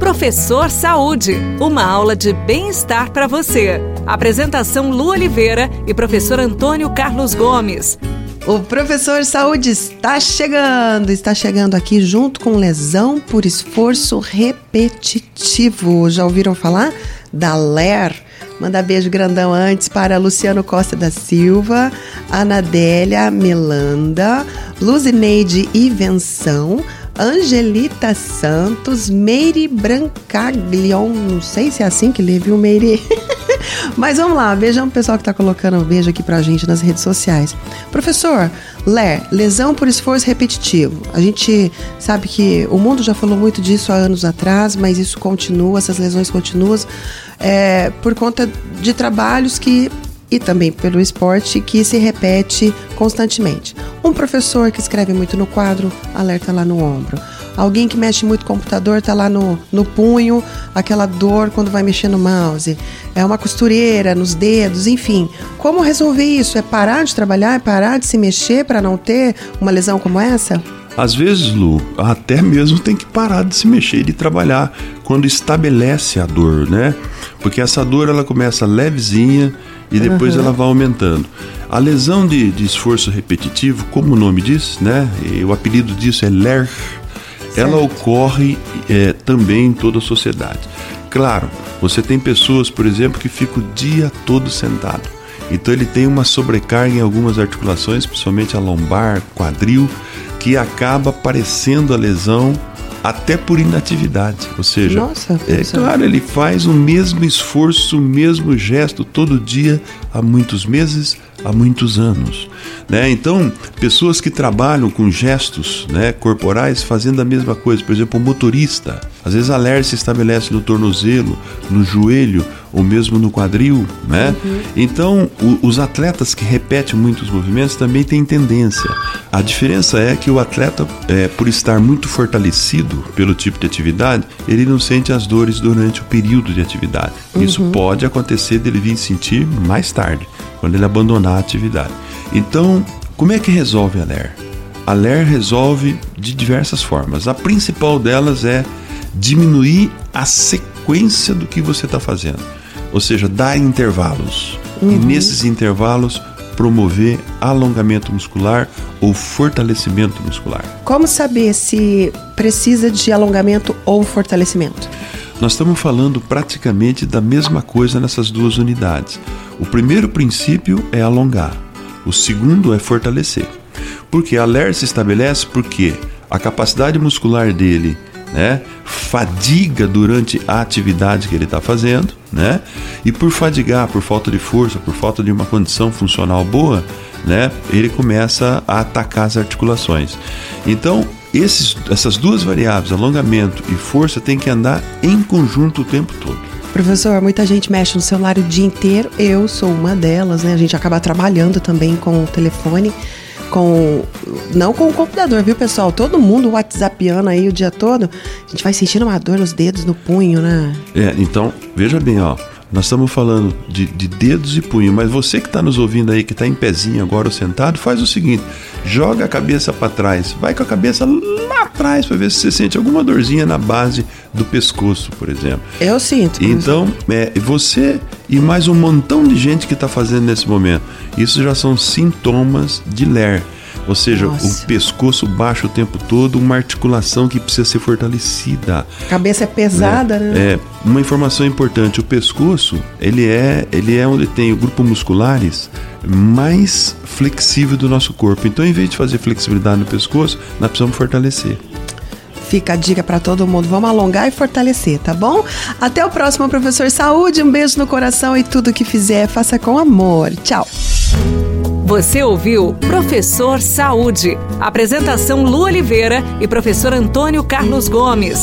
Professor Saúde, uma aula de bem-estar para você. Apresentação Lu Oliveira e professor Antônio Carlos Gomes. O professor Saúde está chegando, está chegando aqui junto com lesão por esforço repetitivo. Já ouviram falar da LER? Manda beijo grandão antes para Luciano Costa da Silva, Anadélia Melanda, Luzineide Ivenção, Angelita Santos, Meire Brancaglion, não sei se é assim que lê, viu, Meire? Mas vamos lá, vejam o pessoal que está colocando um beijo aqui pra gente nas redes sociais. Professor, LER, lesão por esforço repetitivo. A gente sabe que o mundo já falou muito disso há anos atrás, mas isso continua, essas lesões continuam é, por conta de trabalhos que e também pelo esporte que se repete constantemente. Um professor que escreve muito no quadro, alerta lá no ombro. Alguém que mexe muito no computador tá lá no, no punho, aquela dor quando vai mexer no mouse. É uma costureira nos dedos, enfim. Como resolver isso? É parar de trabalhar? É parar de se mexer para não ter uma lesão como essa? Às vezes, Lu, até mesmo tem que parar de se mexer e de trabalhar quando estabelece a dor, né? Porque essa dor ela começa levezinha e depois uhum. ela vai aumentando. A lesão de, de, esforço repetitivo, como o nome diz, né? E o apelido disso é LER, ela ocorre é, também em toda a sociedade. Claro, você tem pessoas, por exemplo, que ficam o dia todo sentado. Então ele tem uma sobrecarga em algumas articulações, principalmente a lombar, quadril, que acaba parecendo a lesão até por inatividade. Ou seja, Nossa, é claro, ele faz o mesmo esforço, o mesmo gesto todo dia há muitos meses, há muitos anos. Né? Então, pessoas que trabalham com gestos né, corporais fazendo a mesma coisa, por exemplo, o motorista, às vezes a LER se estabelece no tornozelo, no joelho ou mesmo no quadril, né? Uhum. Então, o, os atletas que repetem muitos movimentos também têm tendência. A diferença é que o atleta, é, por estar muito fortalecido pelo tipo de atividade, ele não sente as dores durante o período de atividade. Uhum. Isso pode acontecer dele vir sentir mais tarde, quando ele abandonar a atividade. Então, como é que resolve a LER? A LER resolve de diversas formas. A principal delas é diminuir a sequência do que você está fazendo, ou seja, dar intervalos. Uhum. E nesses intervalos promover alongamento muscular ou fortalecimento muscular. Como saber se precisa de alongamento ou fortalecimento? Nós estamos falando praticamente da mesma coisa nessas duas unidades. O primeiro princípio é alongar, o segundo é fortalecer. Porque a LER se estabelece porque a capacidade muscular dele né, fadiga durante a atividade que ele está fazendo, né, e por fadigar, por falta de força, por falta de uma condição funcional boa, né, ele começa a atacar as articulações. Então, esses, essas duas variáveis, alongamento e força, tem que andar em conjunto o tempo todo. Professor, muita gente mexe no celular o dia inteiro. Eu sou uma delas, né? A gente acaba trabalhando também com o telefone com. Não com o computador, viu, pessoal? Todo mundo WhatsAppando aí o dia todo. A gente vai sentindo uma dor nos dedos, no punho, né? É, então, veja bem, ó. Nós estamos falando de, de dedos e punho, mas você que está nos ouvindo aí, que está em pezinho agora ou sentado, faz o seguinte: joga a cabeça para trás, vai com a cabeça lá atrás para ver se você sente alguma dorzinha na base do pescoço, por exemplo. Eu sinto. Então, é, você e mais um montão de gente que está fazendo nesse momento, isso já são sintomas de LER. Ou seja, Nossa. o pescoço baixo o tempo todo, uma articulação que precisa ser fortalecida. A cabeça é pesada, né? né? É, uma informação importante, o pescoço, ele é, ele é onde tem o grupo musculares mais flexível do nosso corpo. Então, em vez de fazer flexibilidade no pescoço, nós precisamos fortalecer. Fica a dica para todo mundo. Vamos alongar e fortalecer, tá bom? Até o próximo, professor Saúde. Um beijo no coração e tudo que fizer, faça com amor. Tchau. Você ouviu Professor Saúde. Apresentação Lu Oliveira e professor Antônio Carlos Gomes.